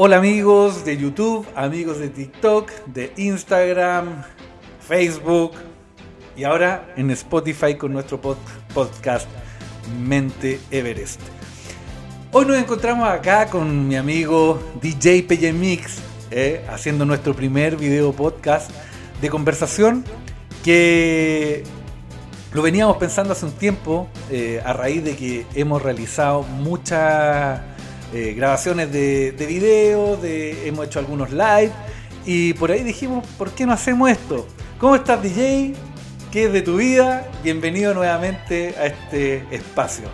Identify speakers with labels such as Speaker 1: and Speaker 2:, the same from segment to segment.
Speaker 1: Hola amigos de YouTube, amigos de TikTok, de Instagram, Facebook y ahora en Spotify con nuestro pod- podcast Mente Everest. Hoy nos encontramos acá con mi amigo DJ PJ Mix, eh, haciendo nuestro primer video podcast de conversación que lo veníamos pensando hace un tiempo eh, a raíz de que hemos realizado muchas eh, grabaciones de, de video, de, hemos hecho algunos live y por ahí dijimos, ¿por qué no hacemos esto? ¿Cómo estás DJ? ¿Qué es de tu vida? Bienvenido nuevamente a este espacio.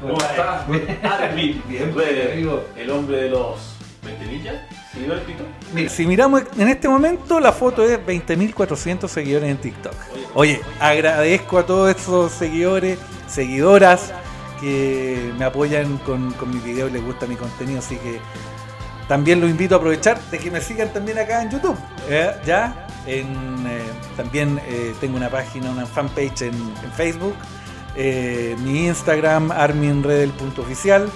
Speaker 2: ¿Cómo estás? Armin,
Speaker 1: Bien, amigo.
Speaker 2: el hombre de los 20 millas, seguidor Pito.
Speaker 1: Mira, si miramos en este momento, la foto es 20.400 seguidores en TikTok. Oye, agradezco a todos esos seguidores, seguidoras que me apoyan con, con mis videos y les gusta mi contenido, así que también los invito a aprovechar de que me sigan también acá en YouTube. ¿eh? Ya, en, eh, también eh, tengo una página, una fanpage en, en Facebook, mi Instagram, arminredel.oficial,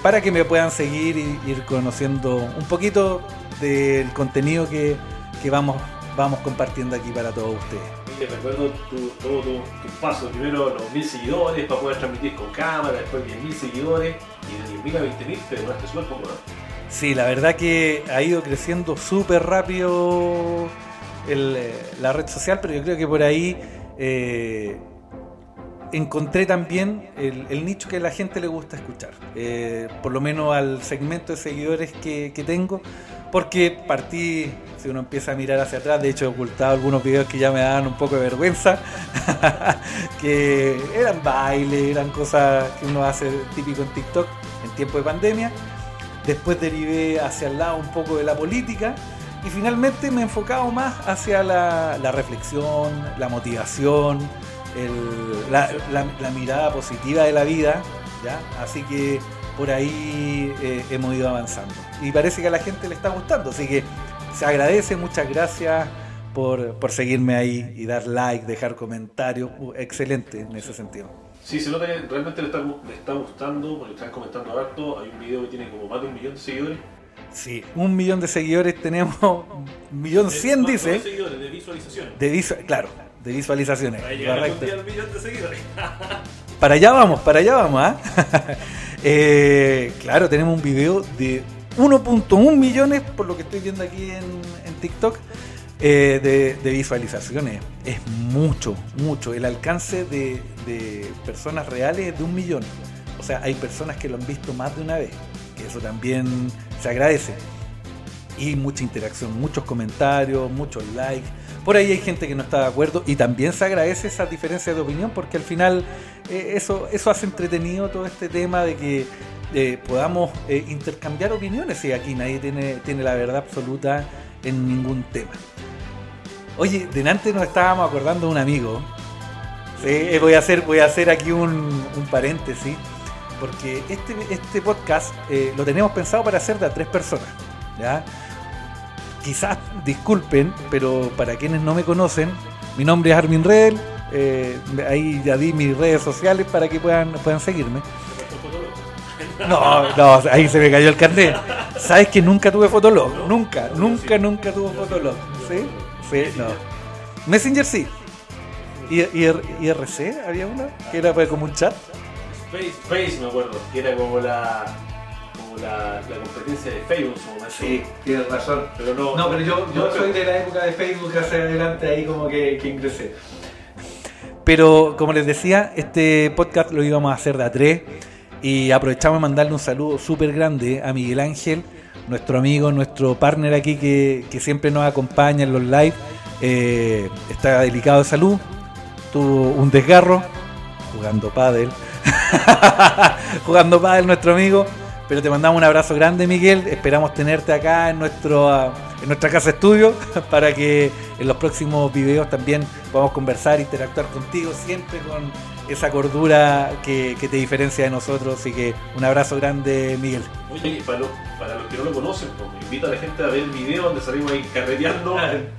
Speaker 1: para que me puedan seguir y ir conociendo un poquito del contenido que, que vamos, vamos compartiendo aquí para todos ustedes.
Speaker 2: Oye, recuerdo tu, todo tu, tu paso. Primero los 1000 seguidores para poder transmitir con cámara, después 10.000 seguidores y de 10.000 a 20.000 te demoraste súper poco, ¿no?
Speaker 1: Sí, la verdad que ha ido creciendo súper rápido eh, la red social, pero yo creo que por ahí eh, encontré también el, el nicho que a la gente le gusta escuchar, Eh, por lo menos al segmento de seguidores que, que tengo, porque partí, si uno empieza a mirar hacia atrás, de hecho he ocultado algunos videos que ya me daban un poco de vergüenza, que eran bailes, eran cosas que uno hace típico en TikTok en tiempo de pandemia. Después derivé hacia el lado un poco de la política y finalmente me he enfocado más hacia la, la reflexión, la motivación, el- la, la- la mirada positiva de la vida, ¿ya? Así que por ahí eh, hemos ido avanzando. Y parece que a la gente le está gustando, así que se agradece, muchas gracias por, por seguirme ahí y dar like, dejar comentarios, Uh, excelente en ese sentido.
Speaker 2: Sí, se nota que realmente le está, le está gustando, porque están comentando harto. Hay un video que tiene como más de un millón de seguidores.
Speaker 1: Sí, un millón de seguidores tenemos, un millón cien
Speaker 2: no
Speaker 1: dice.
Speaker 2: de seguidores, de visualizaciones.
Speaker 1: De visu- claro, de visualizaciones.
Speaker 2: Para llegar algún
Speaker 1: correcto.
Speaker 2: día al millón de seguidores.
Speaker 1: Para allá vamos, para allá vamos, ¿ah? Eh, claro, tenemos un video de 1.1 millones, por lo que estoy viendo aquí en, en TikTok, eh, de, de visualizaciones. Es mucho, mucho. El alcance de, de personas reales es de un millón. O sea, hay personas que lo han visto más de una vez, que eso también se agradece. Y mucha interacción, muchos comentarios, muchos likes. Por ahí hay gente que no está de acuerdo y también se agradece esa diferencia de opinión porque al final eh, eso, eso hace entretenido todo este tema de que eh, podamos eh, intercambiar opiniones y aquí nadie tiene, tiene la verdad absoluta en ningún tema. Oye, delante nos estábamos acordando de un amigo. Voy, a hacer, voy a hacer aquí un, un paréntesis porque este, este podcast lo tenemos pensado para hacer de a tres personas. ¿ya? Quizás disculpen, pero para quienes no me conocen, mi nombre es Armin Redel. eh, ahí ya di mis redes sociales para que puedan, puedan seguirme. No, no, ahí se me cayó el carnet. ¿Sabes que nunca tuve Fotolog? Nunca, nunca, nunca tuve Fotolog. ¿Sí? Sí, no. Messenger sí. ¿Y, y, IRC había uno? Que era pues como un chat.
Speaker 2: Face, Face me acuerdo, que era como la como la, la competencia de Facebook en su momento.
Speaker 1: tienes razón.
Speaker 2: Pero no,
Speaker 1: No, pero yo, yo
Speaker 2: no,
Speaker 1: soy de la época de Facebook hacia adelante, ahí como que, que ingresé. Pero como les decía, este podcast lo íbamos a hacer de a tres y aprovechamos de mandarle un saludo súper grande a Miguel Ángel, nuestro amigo, nuestro partner aquí que, que siempre nos acompaña en los live. Eh, está delicado de salud, tuvo un desgarro jugando pádel. jugando pádel nuestro amigo. Pero te mandamos un abrazo grande, Miguel. Esperamos tenerte acá en, nuestro, ah, en nuestra casa estudio para que en los próximos videos también podamos conversar, interactuar contigo, siempre con esa cordura que, que te diferencia de nosotros. Así que un abrazo grande, Miguel.
Speaker 2: Oye, para, los, para los que no lo conocen, pues, invito a la gente a ver el video donde salimos ahí carreteando.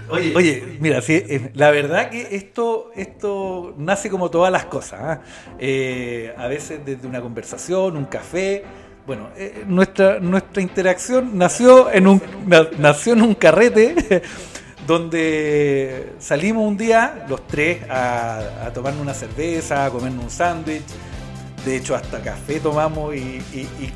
Speaker 1: Oye, oye, mira, sí, eh, la verdad que esto, esto nace como todas las cosas. ¿ah? Eh, a veces desde una conversación, un café, bueno, eh, nuestra, nuestra interacción nació en un, na- nació en un carrete donde salimos un día, los tres, a, a tomarnos una cerveza, a comernos un sándwich. De hecho, hasta café tomamos y, y,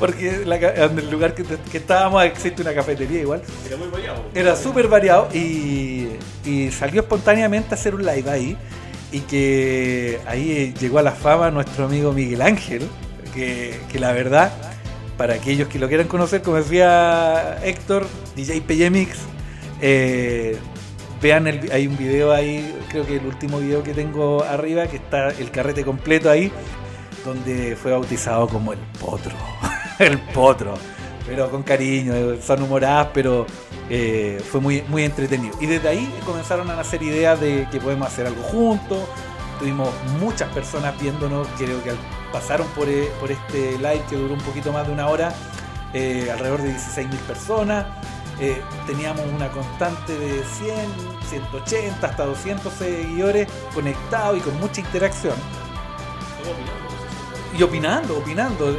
Speaker 1: porque la en el lugar que, que estábamos existe una cafetería igual.
Speaker 2: Era muy variado.
Speaker 1: Era súper variado y, y salió espontáneamente a hacer un live ahí. Y que ahí llegó a la fama nuestro amigo Miguel Ángel, que, la verdad, para aquellos que lo quieran conocer, como decía Héctor, DJ PJ Mix, eh, vean, hay un video ahí, creo que el último video que tengo arriba, que está el carrete completo ahí, donde fue bautizado como el potro. el potro. Pero con cariño, son humoradas, pero eh, fue muy, muy entretenido. Y desde ahí comenzaron a nacer ideas de que podemos hacer algo juntos. Tuvimos muchas personas viéndonos, creo que al- pasaron por, eh, por este live que duró un poquito más de una hora, eh, alrededor de 16.000 personas. Eh, teníamos una constante de 100, 180, hasta 200 seguidores conectados y con mucha interacción. Y opinando, opinando.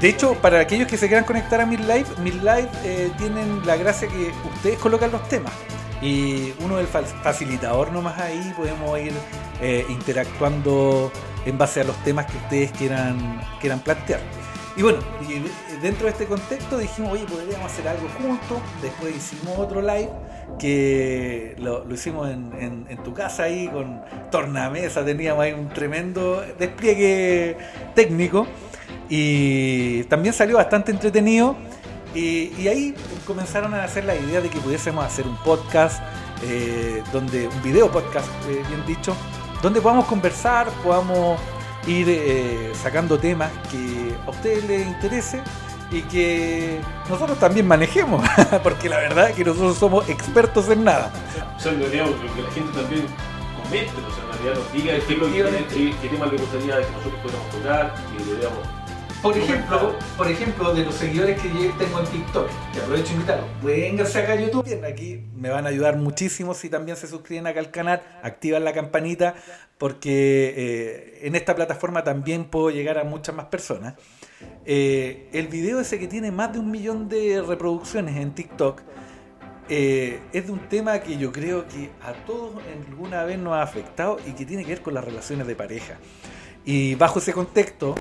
Speaker 1: De hecho, para aquellos que se quieran conectar a mis live, mis live eh, tienen la gracia que ustedes colocan los temas. Y uno es el fa- facilitador nomás ahí, podemos ir eh, interactuando en base a los temas que ustedes quieran, quieran plantear. Y bueno, dentro de este contexto dijimos, oye, podríamos hacer algo juntos. Después hicimos otro live que lo, hicimos en, tu casa ahí con tornamesa, teníamos ahí un tremendo despliegue técnico y también salió bastante entretenido y, y ahí comenzaron a hacer la idea de que pudiésemos hacer un podcast eh, donde un video podcast eh, bien dicho donde podamos conversar podamos ir eh, sacando temas que a ustedes les interese y que nosotros también manejemos porque la verdad es que nosotros somos expertos en nada
Speaker 2: O sea, en realidad, lo que la gente también comente, o sea, en realidad nos diga qué, es lo que qué, qué tema le gustaría que nosotros pudiéramos tocar, que deberíamos.
Speaker 1: Por ejemplo, por ejemplo, de los seguidores que yo tengo en TikTok, que aprovecho de invitarlos, vénganse acá a YouTube. Aquí me van a ayudar muchísimo si también se suscriben acá al canal, activan la campanita, porque eh, en esta plataforma también puedo llegar a muchas más personas. Eh, el video ese que tiene más de un millón de reproducciones en TikTok eh, es de un tema que yo creo que a todos alguna vez nos ha afectado y que tiene que ver con las relaciones de pareja. Y bajo ese contexto,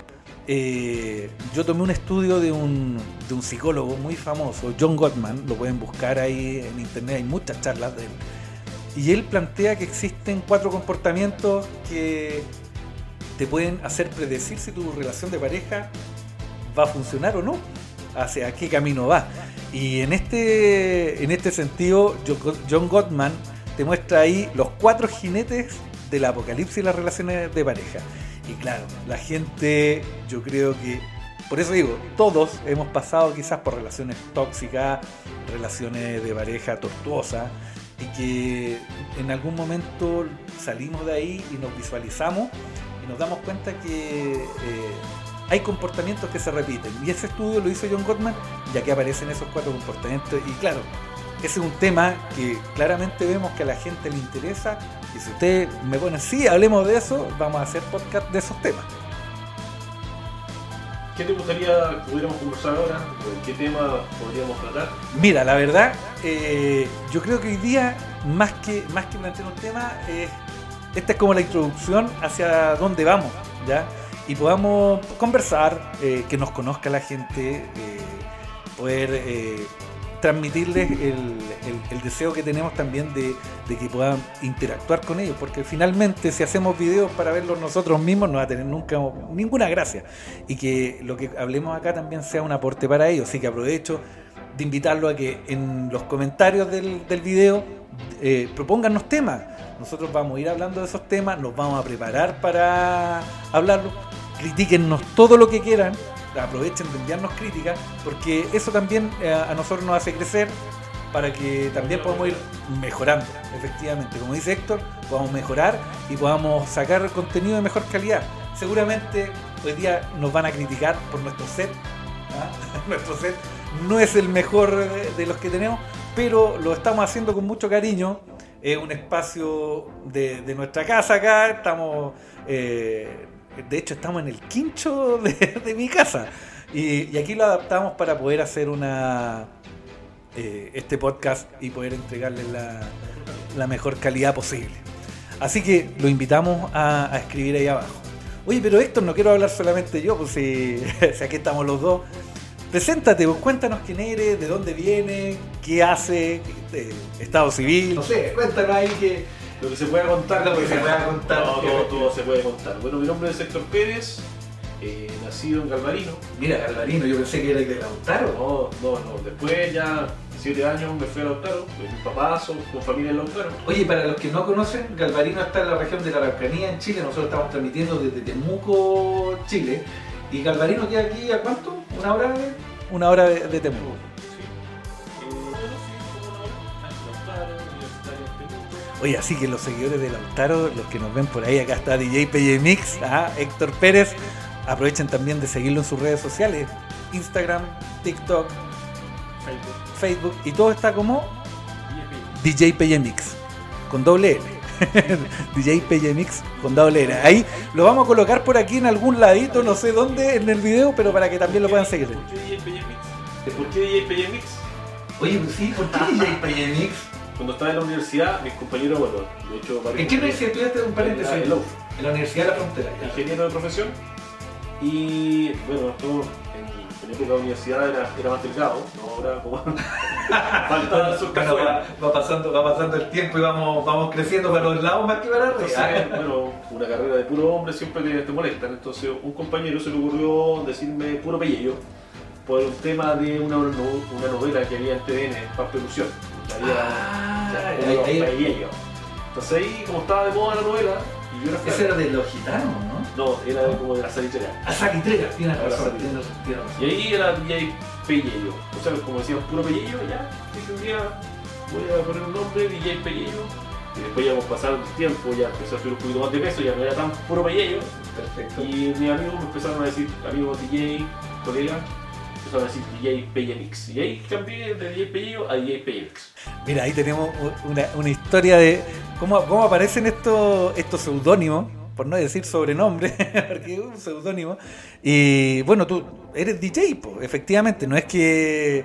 Speaker 1: eh, yo tomé un estudio de un, de un psicólogo muy famoso, John Gottman, lo pueden buscar ahí en internet, hay muchas charlas de él. Y él plantea que existen cuatro comportamientos que te pueden hacer predecir si tu relación de pareja va a funcionar o no, hacia qué camino va. Y en este, en este sentido, Jo- John Gottman te muestra ahí los cuatro jinetes del apocalipsis y las relaciones de pareja. Y claro, la gente, yo creo que, por eso digo, todos hemos pasado quizás por relaciones tóxicas, relaciones de pareja tortuosas, y que en algún momento salimos de ahí y nos visualizamos y nos damos cuenta que eh, hay comportamientos que se repiten. Y ese estudio lo hizo John Gottman, ya que aparecen esos cuatro comportamientos. Y claro, ese es un tema que claramente vemos que a la gente le interesa. Y si usted me pone, sí, hablemos de eso, vamos a hacer podcast de esos temas.
Speaker 2: ¿Qué te gustaría que pudiéramos conversar ahora? ¿O ¿Qué tema podríamos tratar?
Speaker 1: Mira, la verdad, eh, yo creo que hoy día, más que, más que plantear un tema, eh, esta es como la introducción hacia dónde vamos, ¿ya? Y podamos conversar, eh, que nos conozca la gente, eh, poder transmitirles el, el- deseo que tenemos también de, de que puedan interactuar con ellos, porque finalmente si hacemos videos para verlos nosotros mismos no va a tener nunca ninguna gracia y que lo que hablemos acá también sea un aporte para ellos, así que aprovecho de invitarlo a que en los comentarios del, del video eh, temas. Nosotros vamos a ir hablando de esos temas, nos vamos a preparar para hablarlo. Critíquennos todo lo que quieran, aprovechen de enviarnos críticas, porque eso también eh, a nosotros nos hace crecer para que también podamos ir mejorando, efectivamente. Como dice Héctor, podamos mejorar y podamos sacar contenido de mejor calidad. Seguramente hoy día nos van a criticar por nuestro set. ¿ah? nuestro set no es el mejor de, de los que tenemos, pero lo estamos haciendo con mucho cariño. Es un espacio de, de nuestra casa acá, estamos eh, De hecho, estamos en el quincho de, mi casa. Y, aquí lo adaptamos para poder hacer una eh, este podcast y poder entregarle la, mejor calidad posible. Así que lo invitamos a, a escribir ahí abajo. Oye, pero Héctor, no quiero hablar solamente yo, pues si, si aquí estamos los dos. Preséntate, pues, cuéntanos quién eres, de dónde vienes, qué hace, eh, estado civil. No sé, cuéntanos ahí que.
Speaker 2: Lo que se pueda contar.
Speaker 1: Lo que se pueda contar.
Speaker 2: No, todo, todo se puede contar. Bueno, mi nombre es Héctor Pérez, eh, nacido en Galvarino.
Speaker 1: Mira, Galvarino, yo pensé que era de Lautaro.
Speaker 2: No, no, no. Después ya, siete años, me fui a Lautaro. Mis papás son con familia en Lautaro.
Speaker 1: Oye, para los que no conocen, Galvarino está en la región de la Araucanía, en Chile. Nosotros estamos transmitiendo desde Temuco, Chile. ¿Y Galvarino queda aquí a cuánto? ¿Una hora de, una hora de, de Temuco? Oye, así que los seguidores de Lautaro, los que nos ven por ahí, acá está DJ PJ Mix, ah, Héctor Pérez. Aprovechen también de seguirlo en sus redes sociales: Instagram, TikTok,
Speaker 2: Facebook.
Speaker 1: Facebook, y todo está como DJ PJ Mix, con doble L. DJ PJ Mix con doble L. Ahí lo vamos a colocar por aquí en algún ladito, no sé dónde, en el video, pero para que también lo puedan seguir.
Speaker 2: ¿Por qué DJ PJ Mix? ¿Por qué DJ PJ Mix?
Speaker 1: Oye, pues sí, ¿por qué DJ PJ Mix?
Speaker 2: Cuando estaba en la universidad, mis compañeros, bueno, de hecho,
Speaker 1: ¿En qué universidad estudiaste? Un paréntesis.
Speaker 2: En la UF.
Speaker 1: En la Universidad de la Frontera. ya.
Speaker 2: ingeniero de profesión. Y bueno, esto en, en época de universidad era, era más delgado, no ahora como falta sus
Speaker 1: Bueno, va, va pasando, va pasando el tiempo y vamos, vamos creciendo para los lados más que para arriba.
Speaker 2: Bueno, una carrera de puro hombre siempre te, te molestan. Entonces, un compañero se le ocurrió decirme puro pellejo por un tema de una, una novela que había en TVN, Papelución. Que había
Speaker 1: Ah,
Speaker 2: ya,
Speaker 1: ahí- ahí-
Speaker 2: pellejo. Entonces, ahí, como estaba de moda la novela, y yo era
Speaker 1: Ese era de los gitanos, ¿no?
Speaker 2: No, era como de la salitera.
Speaker 1: A Saquitreca, tienes razón, tienes.
Speaker 2: Y ahí era DJ Pellejo. O sea, como decíamos, puro Pellejo, ya. Dije un día, voy a poner un nombre, DJ Pellejo. Y después ya pasar el tiempo, ya empecé a subir un poquito más de peso, ya no era tan puro Pellejo.
Speaker 1: Perfecto.
Speaker 2: Y mis amigos me empezaron a decir, amigos DJ, colegas, empezaron a decir DJ Pellemix. Y ahí cambié de DJ Pellejo a DJ.
Speaker 1: Mira, ahí tenemos una, una historia de cómo, cómo aparecen estos, estos seudónimos, por no decir sobrenombre, porque es un seudónimo. Y bueno, tú eres DJ, po, efectivamente, no es que,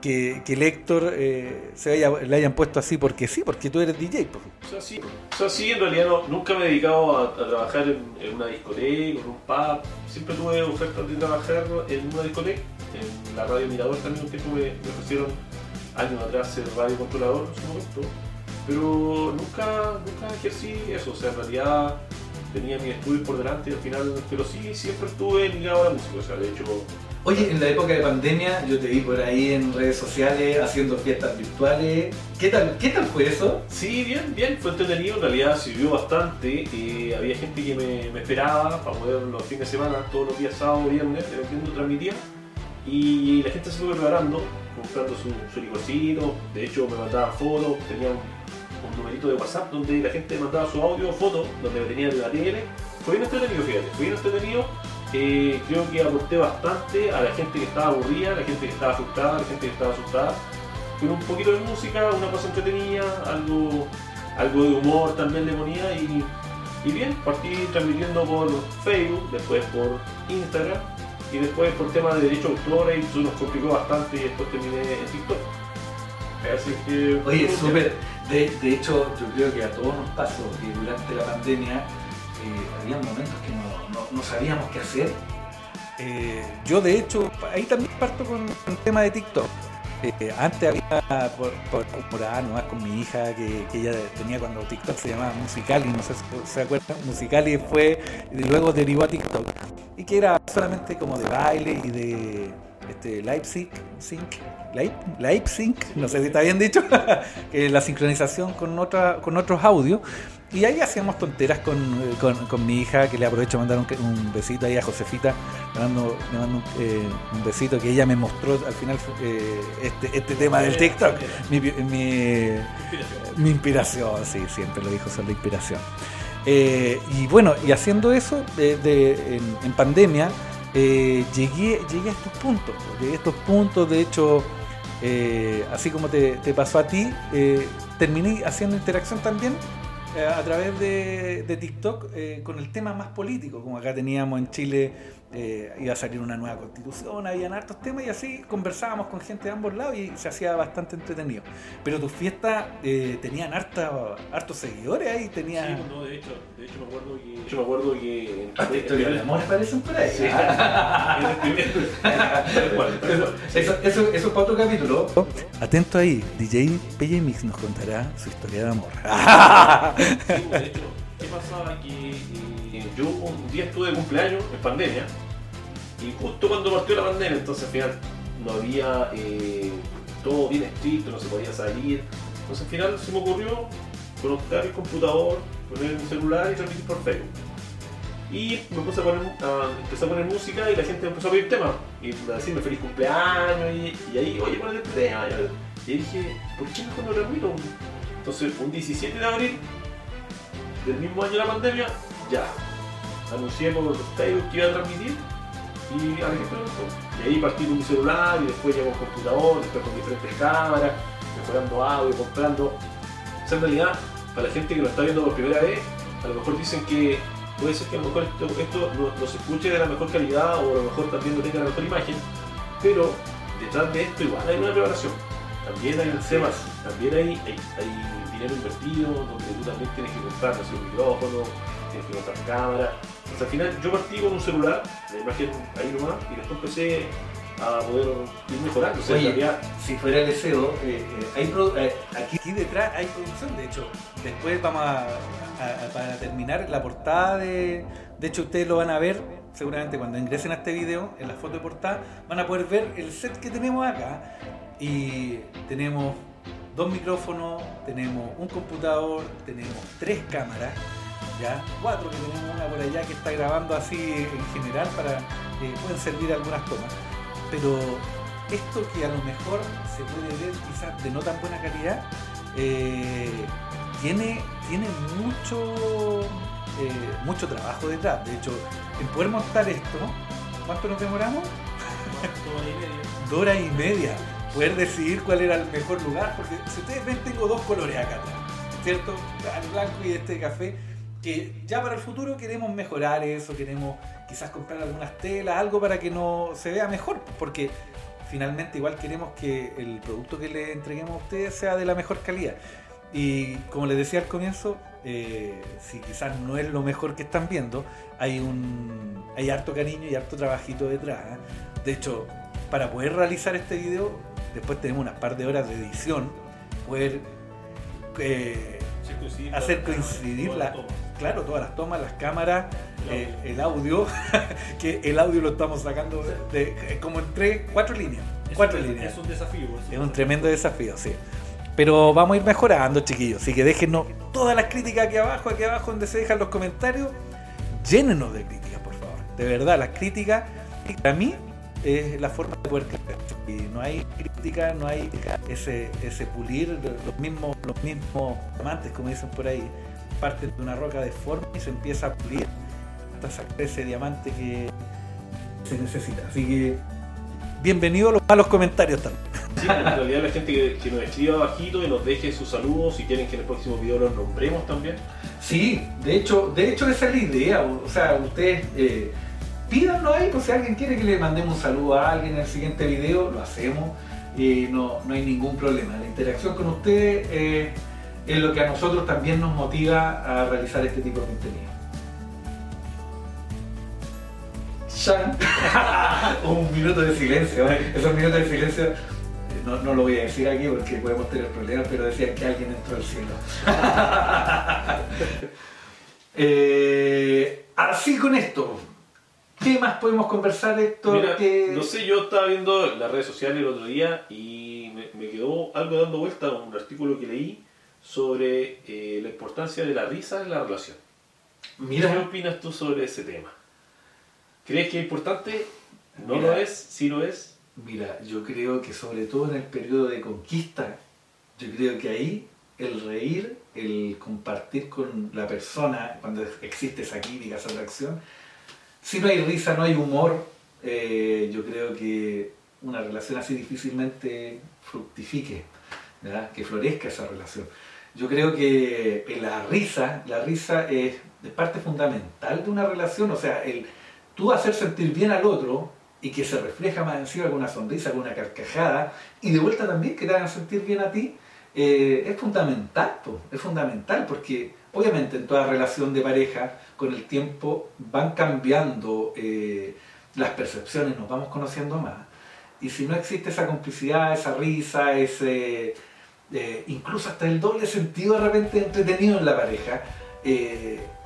Speaker 1: que, que el eh, se le hayan puesto así porque sí, porque tú eres DJ. po.
Speaker 2: O sea, sí, o sea, sí en realidad nunca me he dedicado a, trabajar en, una discoteca, en un pub. Siempre tuve ofertas de trabajar en una discoteca. En la radio Mirador también un tiempo me, ofrecieron años atrás ser radio controlador en su momento. Pero nunca, nunca ejercí eso. O sea, en realidad tenía mi estudio por delante al final, pero sí, siempre estuve ligado a la música. O sea, de hecho,
Speaker 1: Oye, en la época de pandemia yo te vi por ahí en redes sociales haciendo fiestas virtuales. ¿Qué tal, qué tal fue eso?
Speaker 2: Sí, bien, bien, fue entretenido, en realidad sirvió bastante. eh, había gente que me, esperaba para poder los fines de semana, todos los días sábado, viernes, dependiendo, transmitía. Y la gente se fue preparando, comprando su, su licorcito. De hecho, me mandaban fotos, tenía un, un numerito de WhatsApp donde la gente mandaba su audio foto, donde me tenía en la tele. Fue bien entretenido, fíjate, fue bien entretenido. Eh, creo que aporté bastante a la gente que estaba aburrida, a la gente que estaba frustrada, a la gente que estaba asustada con un poquito de música, una cosa entretenida, algo, algo de humor también le ponía y, y bien, partí transmitiendo por Facebook, después por Instagram y después por temas de derechos de autores y eso nos complicó bastante y después terminé en TikTok. Así que...
Speaker 1: Oye, súper. De, de hecho, yo creo que a todos nos pasó que durante la pandemia eh, había momentos que no, sabíamos qué hacer. Eh, yo, de hecho, ahí también parto con el tema de TikTok. Eh, antes había por, por temporada nomás con mi hija que, que ella tenía cuando TikTok se llamaba Musicali, no sé si se acuerdan. Musicali fue y luego derivó a TikTok y que era solamente como de baile y de este, live sync, no sé si está bien dicho, que la sincronización con otra, con otros audios. Y ahí hacíamos tonteras con, eh, con, con mi hija, que le aprovecho mandar un, un besito ahí a Josefita, le mando, eh, un besito que ella me mostró al final eh, este, este tema del TikTok, mi, mi, mi inspiración, sí, siempre lo dijo, son la inspiración. Y bueno, y haciendo eso de, en, pandemia, llegué, llegué a estos puntos. Llegué a estos puntos, de hecho, así como te, pasó a ti, terminé haciendo interacción también a través de, de TikTok eh, con el tema más político, como acá teníamos en Chile, eh, iba a salir una nueva constitución, habían hartos temas y así conversábamos con gente de ambos lados y se hacía bastante entretenido. Pero tus fiestas eh, tenían harta, hartos seguidores ahí,
Speaker 2: Sí,
Speaker 1: tenían...
Speaker 2: no, de hecho, de hecho me acuerdo que. Yo me acuerdo que.
Speaker 3: Hasta historias de amor parecen por ahí.
Speaker 2: Sí.
Speaker 3: Eso, eso, eso es para otro capítulo.
Speaker 1: Atento ahí, DJ PJ Mix nos contará su historia de amor.
Speaker 2: Sí, de hecho, ¿qué pasaba? Que yo un día estuve de cumpleaños en pandemia y justo cuando partió la pandemia, entonces al final no había eh, todo bien estricto, no se podía salir. Entonces al final se me ocurrió conectar el computador, poner mi celular y transmitir por Facebook. Y me puse a poner, empecé a poner música y la gente empezó a pedir temas. Y a decirme feliz cumpleaños y, y ahí, oye, ponete este tema. Y dije, ¿por qué mejor no transmito? Entonces, un 17 de abril del mismo año de la pandemia, ya. Anuncié por Facebook que iba a transmitir y a la gente le. Y ahí partí con mi celular y después ya con computador, después con diferentes cámaras, mejorando audio, comprando. O sea, en realidad, para la gente que lo está viendo por primera vez, a lo mejor dicen que puede ser que a lo mejor esto, esto no, no se escuche de la mejor calidad o a lo mejor también no tenga la mejor imagen, pero detrás de esto igual hay una preparación. También hay temas, también hay, hay, hay dinero invertido, donde tú también tienes que comprar no sé, un micrófono, tienes que comprar cámara. Entonces, al final yo partí con un celular, la imagen ahí nomás, y después empecé a poder ir mejorando. O sea, en
Speaker 3: Oye,
Speaker 2: realidad,
Speaker 3: si fuera el deseo, eh, eh, hay pro- eh, aquí
Speaker 1: Aquí detrás hay producción, de hecho. Después vamos a, a- a- para terminar la portada de. De hecho, ustedes lo van a ver seguramente cuando ingresen a este video, en la foto de portada, van a poder ver el set que tenemos acá. Y tenemos dos micrófonos, tenemos un computador, tenemos tres cámaras, ya cuatro que tenemos una por allá que está grabando así en general para que pueden servir algunas tomas. Pero esto que a lo mejor se puede ver quizás de no tan buena calidad, eh, tiene, tiene mucho, eh, mucho trabajo detrás. De hecho, en poder montar esto, ¿cuánto nos demoramos?
Speaker 2: toda la idea.
Speaker 1: Dos horas y media. Poder decidir cuál era el mejor lugar, porque si ustedes ven, tengo dos colores acá atrás, ¿cierto? El blanco y este café, que ya para el futuro queremos mejorar eso, queremos quizás comprar algunas telas, algo para que no se vea mejor, porque finalmente igual queremos que el producto que le entreguemos a ustedes sea de la mejor calidad. Y como les decía al comienzo, eh, si quizás no es lo mejor que están viendo, hay un hay harto cariño y harto trabajito detrás. ¿eh? De hecho, para poder realizar este video, después tenemos unas par de horas de edición, poder eh,
Speaker 2: Hacer coincidir
Speaker 1: la. Claro, todas las tomas, las cámaras,
Speaker 2: El
Speaker 1: eh, el audio, que el audio lo estamos sacando de, de- como en tres, cuatro líneas.
Speaker 2: Es
Speaker 1: Cuatro
Speaker 2: un-
Speaker 1: líneas.
Speaker 2: Es un desafío.
Speaker 1: Es un tremendo desafío, sí. Pero vamos a ir mejorando, chiquillos. Así que déjenos todas las críticas aquí abajo, aquí abajo donde se dejan los comentarios. Llénenos de críticas, por favor. De verdad, las críticas, para mí, es la forma de poder crecer. Y no hay crítica, no hay ese, ese pulir, los mismos, los mismos amantes, como dicen por ahí, parten de una roca deforme y se empieza a pulir hasta sacar ese diamante que se necesita. Así que, bienvenidos a los malos comentarios también.
Speaker 2: Sí, en realidad la gente que, que nos escriba abajito y nos deje sus saludos, si quieren que en el próximo video los nombremos también.
Speaker 3: Sí, de hecho, de hecho esa es la idea. O sea, ustedes eh, pídanlo ahí, pues si alguien quiere que le mandemos un saludo a alguien en el siguiente video, lo hacemos. y no, no hay ningún problema. La interacción con ustedes eh, es lo que a nosotros también nos motiva a realizar este tipo de contenido. Un minuto de silencio. ¿eh? Esos minutos de silencio eh, no, no lo voy a decir aquí porque podemos tener problemas, pero decían que alguien entró al cielo. Eh, así con esto, ¿qué más podemos conversar, Héctor?
Speaker 2: Mira,
Speaker 3: ¿Qué-
Speaker 2: no sé, yo estaba viendo las redes sociales el otro día y me, me quedó algo dando vuelta un artículo que leí sobre eh, la importancia de la risa en la relación. ¿Qué
Speaker 3: Mira,
Speaker 2: opinas tú sobre ese tema? ¿Crees que es importante? ¿No
Speaker 3: Mira.
Speaker 2: lo es? ¿Sí lo es?
Speaker 3: mira, yo creo que sobre todo en el periodo de conquista, yo creo que ahí el reír, el compartir con la persona, cuando existe esa química, esa atracción, si no hay risa, no hay humor, eh, yo creo que una relación así difícilmente fructifique, ¿verdad? que florezca esa relación.
Speaker 1: Yo creo que la risa, la risa es, es parte fundamental de una relación, o sea, el tú hacer sentir bien al otro y que se refleja más encima con una sonrisa, con una carcajada, y de vuelta también que te hagan sentir bien a ti, eh, es fundamental, es fundamental, porque obviamente en toda relación de pareja, con el tiempo van cambiando eh, las percepciones, nos vamos conociendo más, y si no existe esa complicidad, esa risa, ese eh, incluso hasta el doble sentido de repente entretenido en la pareja,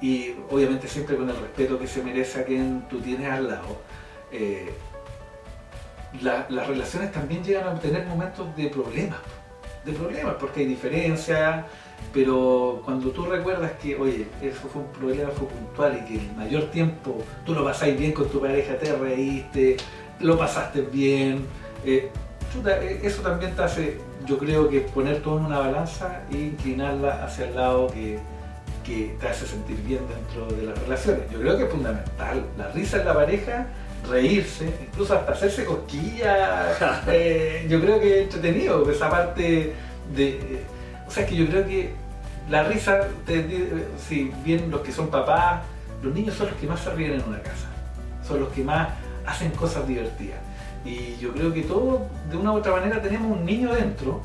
Speaker 1: y obviamente siempre con el respeto que se merece a quien tú tienes al lado, las relaciones también llegan a tener momentos de problemas de problemas, porque hay diferencias, pero cuando tú recuerdas que, oye, eso fue un problema, fue puntual y que el mayor tiempo tú lo pasáis bien con tu pareja, te reíste, lo pasaste bien, eh, eh, eso también te hace, yo creo que poner todo en una balanza e inclinarla hacia el lado que, que te hace sentir bien dentro de las relaciones. Yo creo que es fundamental. La risa en la pareja reírse, incluso hasta hacerse cosquillas. Eh, yo creo que es entretenido, esa parte de... o sea, que yo creo que la risa, si bien los que son papás, los niños son los que más se ríen en una casa, son los que más hacen cosas divertidas. Y yo creo que todos, de una u otra manera, tenemos un niño dentro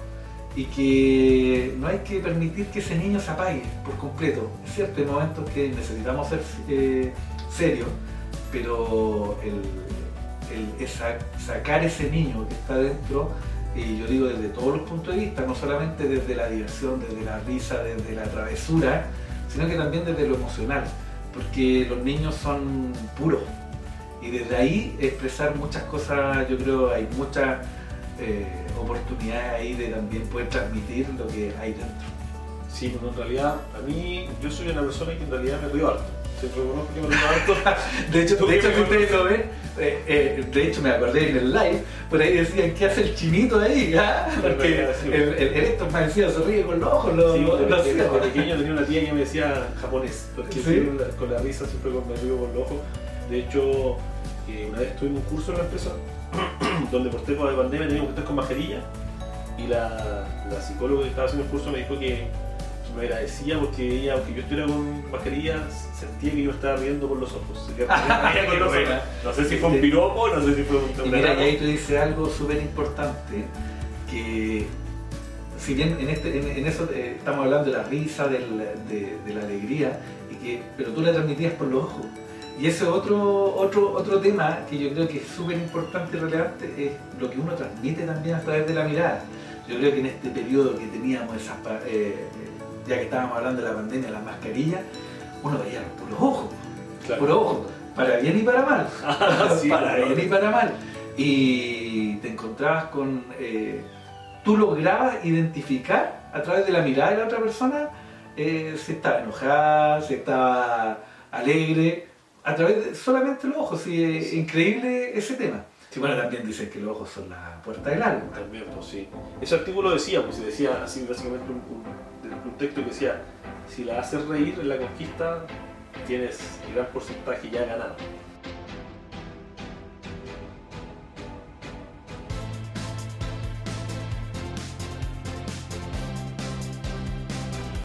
Speaker 1: y que no hay que permitir que ese niño se apague por completo. Es cierto, hay momentos que necesitamos ser eh, serios, pero el, sacar ese niño que está dentro, y yo digo desde todos los puntos de vista, no solamente desde la diversión, desde la risa, desde la travesura, sino que también desde lo emocional, porque los niños son puros. Y desde ahí expresar muchas cosas, yo creo hay muchas eh, oportunidades ahí de también poder transmitir lo que hay dentro.
Speaker 2: Sí, pero en realidad, a mí, yo soy una persona que en realidad me río harto
Speaker 1: de hecho, de hecho si ustedes lo ven, eh, eh, de hecho me acordé en el live, por ahí decían, ¿qué hace el chinito ahí? ¿Ah? Porque el, el, Héctor me decía, se ríe con los ojos, lo, sí,
Speaker 2: lo, pequeño tenía una tía que me decía japonés, porque con la risa siempre me río con los ojos. De hecho, eh, una vez estuve en un curso en la empresa donde por tema de pandemia teníamos que estar con mascarilla y la, la psicóloga que estaba haciendo el curso me dijo que me agradecía porque ella, aunque yo estuviera con mascarilla, sentía que yo estaba riendo por los ojos. no sé si fue un piropo, no sé si fue un
Speaker 1: Y mira, y ahí tú dices algo súper importante, que si bien en, este, en, eso eh, estamos hablando de la risa, de, la alegría, y que, pero tú la transmitías por los ojos. Y ese otro, otro, otro tema que yo creo que es súper importante y relevante es lo que uno transmite también a través de la mirada. Yo creo que en este periodo que teníamos esas, eh, ya que estábamos hablando de la pandemia, las mascarillas, uno veía los puros ojos, puros ojos, para bien y para mal, para bien y para mal. Y te encontrabas con, eh, tú lograbas identificar a través de la mirada de la otra persona eh, si estaba enojada, si estaba alegre, a través de solamente los ojos, y es increíble ese tema. Sí, bueno, también dicen que los ojos son la puerta del alma.
Speaker 2: También, pues sí. Ese artículo decía, pues decía así básicamente un un texto que decía, si la haces reír en la conquista, tienes el gran porcentaje ya ganado.